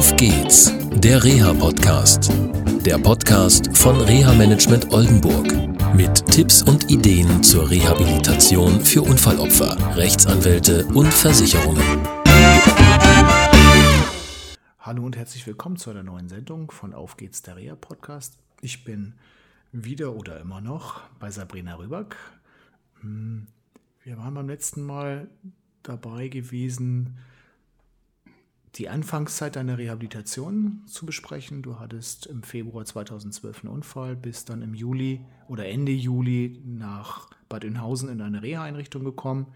Auf geht's, der Reha-Podcast. Der Podcast von Reha-Management Oldenburg. Mit Tipps und Ideen zur Rehabilitation für Unfallopfer, Rechtsanwälte und Versicherungen. Hallo und herzlich willkommen zu einer neuen Sendung von Auf geht's, der Reha-Podcast. Ich bin wieder oder immer noch bei Sabrina Rüback. Hm, wir waren beim letzten Mal dabei gewesen, die Anfangszeit deiner Rehabilitation zu besprechen. Du hattest im Februar 2012 einen Unfall, bist dann im Juli oder Ende Juli nach Bad Oeynhausen in eine Reha-Einrichtung gekommen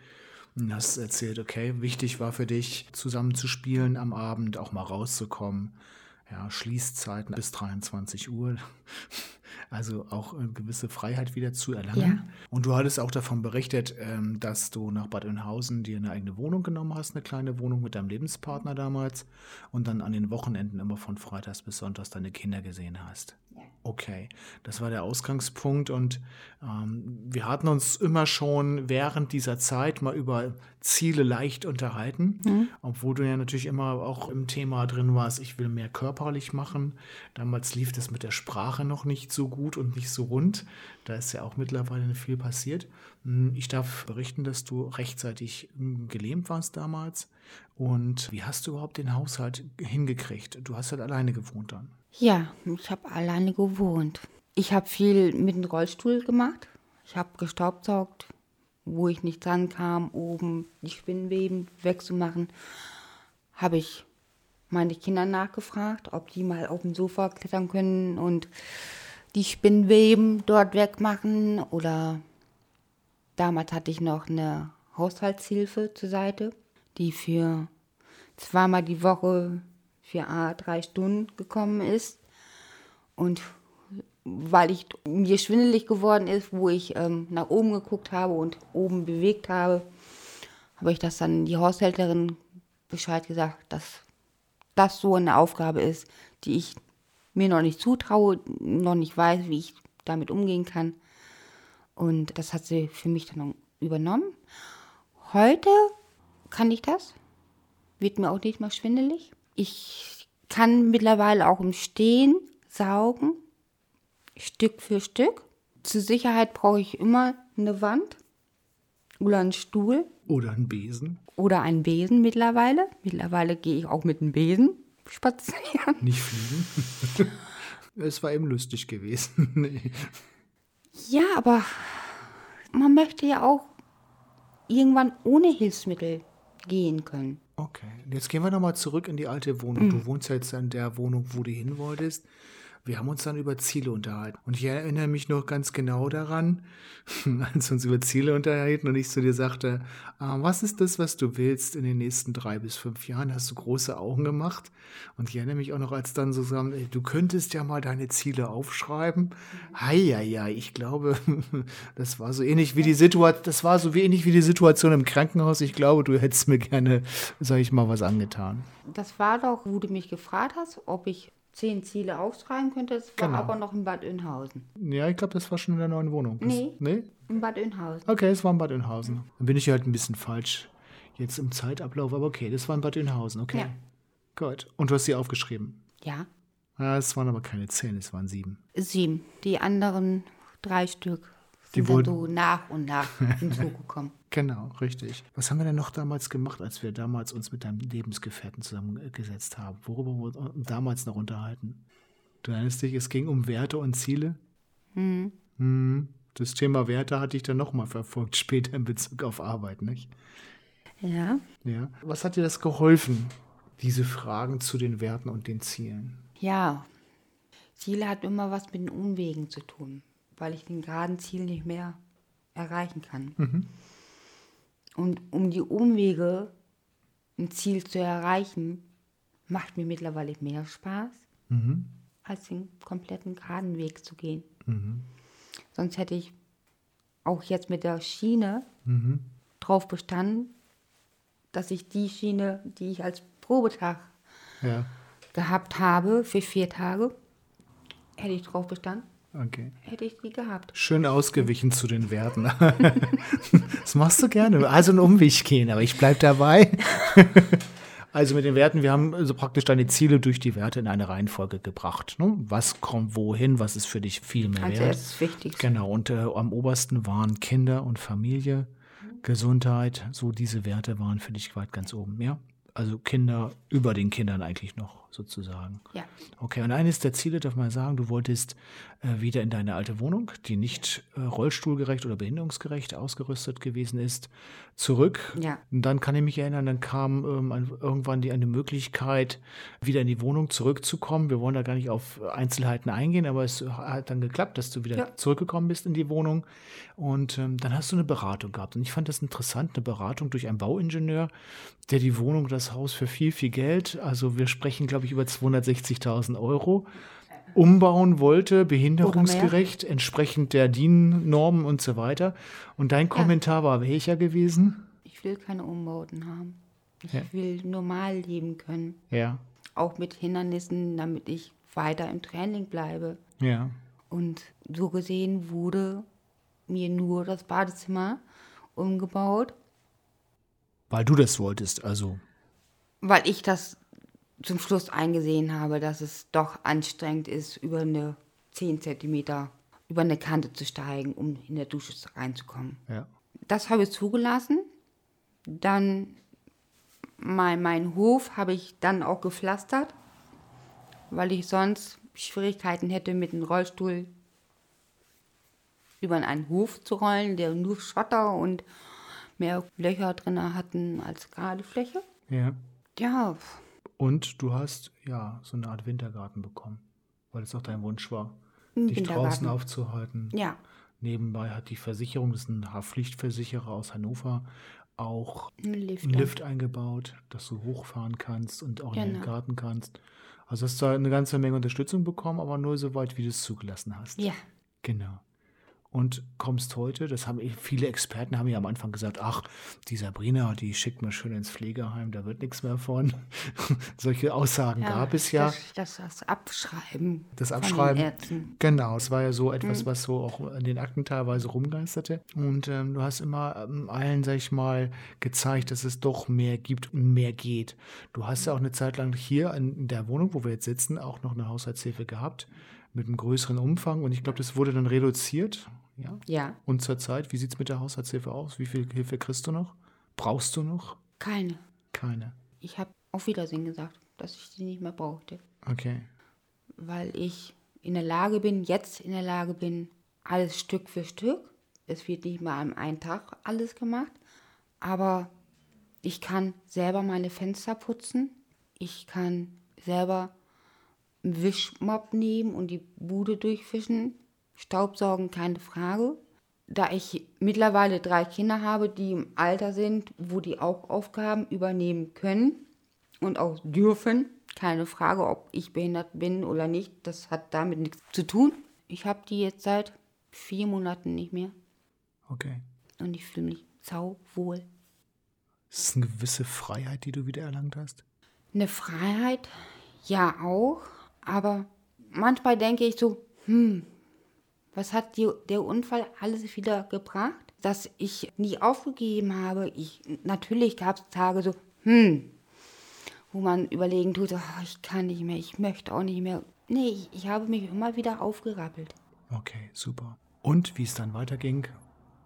und hast erzählt, okay, wichtig war für dich, zusammen zu spielen am Abend, auch mal rauszukommen. Ja, Schließzeiten bis 23 Uhr. Also auch eine gewisse Freiheit wieder zu erlangen. Ja. Und du hattest auch davon berichtet, ähm, dass du nach Bad Oeynhausen dir eine eigene Wohnung genommen hast, eine kleine Wohnung mit deinem Lebenspartner damals und dann an den Wochenenden immer von Freitags bis Sonntags deine Kinder gesehen hast. Okay, das war der Ausgangspunkt und ähm, wir hatten uns immer schon während dieser Zeit mal über Ziele leicht unterhalten, mhm. obwohl du ja natürlich immer auch im Thema drin warst, ich will mehr körperlich machen. Damals lief das mit der Sprache noch nicht so gut und nicht so rund. Da ist ja auch mittlerweile viel passiert. Hm, ich darf berichten, dass du rechtzeitig hm, gelähmt warst damals. Und wie hast du überhaupt den Haushalt hingekriegt? Du hast halt alleine gewohnt dann. Ja, ich habe alleine gewohnt. Ich habe viel mit dem Rollstuhl gemacht. Ich habe gestaubsaugt, wo ich nicht dran kam, oben die Spinnweben wegzumachen. Habe ich meine Kinder nachgefragt, ob die mal auf dem Sofa klettern können und die Spinnweben dort wegmachen. Oder damals hatte ich noch eine Haushaltshilfe zur Seite, die für zweimal die Woche für A drei Stunden gekommen ist. Und weil ich mir schwindelig geworden ist, wo ich ähm, nach oben geguckt habe und oben bewegt habe, habe ich das dann die Haushälterin Bescheid gesagt, dass das so eine Aufgabe ist, die ich mir noch nicht zutraue, noch nicht weiß, wie ich damit umgehen kann. Und das hat sie für mich dann übernommen. Heute kann ich das. Wird mir auch nicht mal schwindelig. Ich kann mittlerweile auch im Stehen saugen, Stück für Stück. Zur Sicherheit brauche ich immer eine Wand oder einen Stuhl. Oder einen Besen. Oder einen Besen mittlerweile. Mittlerweile gehe ich auch mit einem Besen spazieren. Nicht fliegen. es war eben lustig gewesen. nee. Ja, aber man möchte ja auch irgendwann ohne Hilfsmittel gehen können. Okay, jetzt gehen wir nochmal zurück in die alte Wohnung. Mhm. Du wohnst jetzt in der Wohnung, wo du hin wolltest. Wir haben uns dann über Ziele unterhalten. Und ich erinnere mich noch ganz genau daran, als wir uns über Ziele unterhalten und ich zu dir sagte, ah, was ist das, was du willst in den nächsten drei bis fünf Jahren? Hast du große Augen gemacht? Und ich erinnere mich auch noch, als dann so sagen, du könntest ja mal deine Ziele aufschreiben. Ja, ja, ich glaube, das war so ähnlich wie die Situation, das war so ähnlich wie die Situation im Krankenhaus. Ich glaube, du hättest mir gerne, sag ich mal, was angetan. Das war doch, wo du mich gefragt hast, ob ich zehn Ziele aufschreiben könnte. Das war genau. aber noch in Bad Oeynhausen. Ja, ich glaube, das war schon in der neuen Wohnung. Nee, nee? in Bad Oeynhausen. Okay, es war in Bad Oeynhausen. Dann bin ich halt ein bisschen falsch jetzt im Zeitablauf, aber okay, das war in Bad Oeynhausen, okay. Ja. Gut. Und du hast sie aufgeschrieben? Ja. Ja, es waren aber keine zehn, es waren sieben. Sieben. Die anderen drei Stück die wurden so nach und nach hinzugekommen. genau, richtig. Was haben wir denn noch damals gemacht, als wir damals uns mit deinem Lebensgefährten zusammengesetzt haben? Worüber wir uns damals noch unterhalten? Du erinnerst dich, es ging um Werte und Ziele. Mhm. Mhm. Das Thema Werte hatte ich dann nochmal verfolgt, später in Bezug auf Arbeit, nicht? Ja. Ja. Was hat dir das geholfen, diese Fragen zu den Werten und den Zielen? Ja, Ziele hat immer was mit den Umwegen zu tun weil ich den geraden Ziel nicht mehr erreichen kann. Mhm. Und um die Umwege, ein Ziel zu erreichen, macht mir mittlerweile mehr Spaß, mhm. als den kompletten geraden Weg zu gehen. Mhm. Sonst hätte ich auch jetzt mit der Schiene mhm. drauf bestanden, dass ich die Schiene, die ich als Probetag ja. gehabt habe für vier Tage, hätte ich drauf bestanden, Okay. Hätte ich die gehabt. Schön ausgewichen zu den Werten. das machst du gerne. Also einen Umweg gehen, aber ich bleibe dabei. Also mit den Werten, wir haben also praktisch deine Ziele durch die Werte in eine Reihenfolge gebracht. Ne? Was kommt wohin, was ist für dich viel mehr Als wert? erstes wichtig. Genau, und äh, am obersten waren Kinder und Familie, Gesundheit, so diese Werte waren für dich weit ganz oben, ja? Also Kinder über den Kindern eigentlich noch sozusagen. Ja. Okay, und eines der Ziele, darf man sagen, du wolltest äh, wieder in deine alte Wohnung, die nicht äh, rollstuhlgerecht oder behinderungsgerecht ausgerüstet gewesen ist, zurück. Ja. Und dann kann ich mich erinnern, dann kam ähm, ein, irgendwann die eine Möglichkeit, wieder in die Wohnung zurückzukommen. Wir wollen da gar nicht auf Einzelheiten eingehen, aber es hat dann geklappt, dass du wieder Ja. zurückgekommen bist in die Wohnung. Und ähm, dann hast du eine Beratung gehabt. Und ich fand das interessant, eine Beratung durch einen Bauingenieur, der die Wohnung, das Haus für viel, viel Geld, also wir sprechen, glaube ich, über 260.000 Euro, umbauen wollte, behinderungsgerecht, entsprechend der DIN-Normen und so weiter. Und dein Kommentar war welcher gewesen? Ich will keine Umbauten haben. Ich Ja. will normal leben können. Ja, Auch mit Hindernissen, damit ich weiter im Training bleibe. ja, Und so gesehen wurde mir nur das Badezimmer umgebaut, weil du das wolltest, also. weil ich das zum Schluss eingesehen habe, dass es doch anstrengend ist, über eine 10 Zentimeter über eine Kante zu steigen, um in der Dusche reinzukommen. Ja. Das habe ich zugelassen. Dann mein, mein Hof habe ich dann auch gepflastert, weil ich sonst Schwierigkeiten hätte, mit dem Rollstuhl über einen Hof zu rollen, der nur Schotter und mehr Löcher drin hatten als gerade Fläche. Ja. Ja, Und du hast, ja, so eine Art Wintergarten bekommen, weil es auch dein Wunsch war, Ein dich draußen aufzuhalten. ja, Nebenbei hat die Versicherung, das ist ein Haftpflichtversicherer aus Hannover, auch ein Lift. einen Lift eingebaut, dass du hochfahren kannst und auch in den Genau. Garten kannst. Also hast du eine ganze Menge Unterstützung bekommen, aber nur so weit, wie du es zugelassen hast. Ja, Genau. Und kommst heute, das haben eh- viele Experten haben ja am Anfang gesagt, ach, die Sabrina, die schickt mal schön ins Pflegeheim, da wird nichts mehr von. Solche Aussagen ja gab es ja. Das, das, das Abschreiben. Das Von Abschreiben. Genau, es war ja so etwas, was so auch in den Akten teilweise rumgeisterte. Und ähm, du hast immer ähm, allen, sag ich mal, gezeigt, dass es doch mehr gibt und mehr geht. Du hast ja auch eine Zeit lang hier in, in der Wohnung, wo wir jetzt sitzen, auch noch eine Haushaltshilfe gehabt mit einem größeren Umfang. Und ich glaube, das wurde dann reduziert. Ja. Ja, Und zurzeit, wie sieht es mit der Haushaltshilfe aus? Wie viel Hilfe kriegst du noch? Brauchst du noch? keine. Keine. Ich habe auf Wiedersehen gesagt, dass ich die nicht mehr brauchte. Okay. weil ich in der Lage bin, jetzt in der Lage bin, alles Stück für Stück. Es wird nicht mal an einem Tag alles gemacht, aber ich kann selber meine Fenster putzen. Ich kann selber einen Wischmopp nehmen und die Bude durchfischen. Staubsaugen, keine Frage. Da ich mittlerweile drei Kinder habe, die im Alter sind, wo die auch Aufgaben übernehmen können und auch dürfen. Keine Frage, ob ich behindert bin oder nicht. Das hat damit nichts zu tun. Ich habe die jetzt seit vier Monaten nicht mehr Okay. und ich fühle mich sauwohl. Ist es eine gewisse Freiheit, die du wieder erlangt hast? Eine Freiheit, ja auch, aber manchmal denke ich so, hm, was hat die, der Unfall alles wieder gebracht? Dass ich nie aufgegeben habe. Ich, natürlich gab es Tage so, hm, wo man überlegen tut, oh, ich kann nicht mehr, ich möchte auch nicht mehr. Nee, ich, ich habe mich immer wieder aufgerappelt. Okay, super. Und wie es dann weiterging,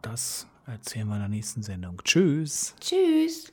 das erzählen wir in der nächsten Sendung. Tschüss. Tschüss.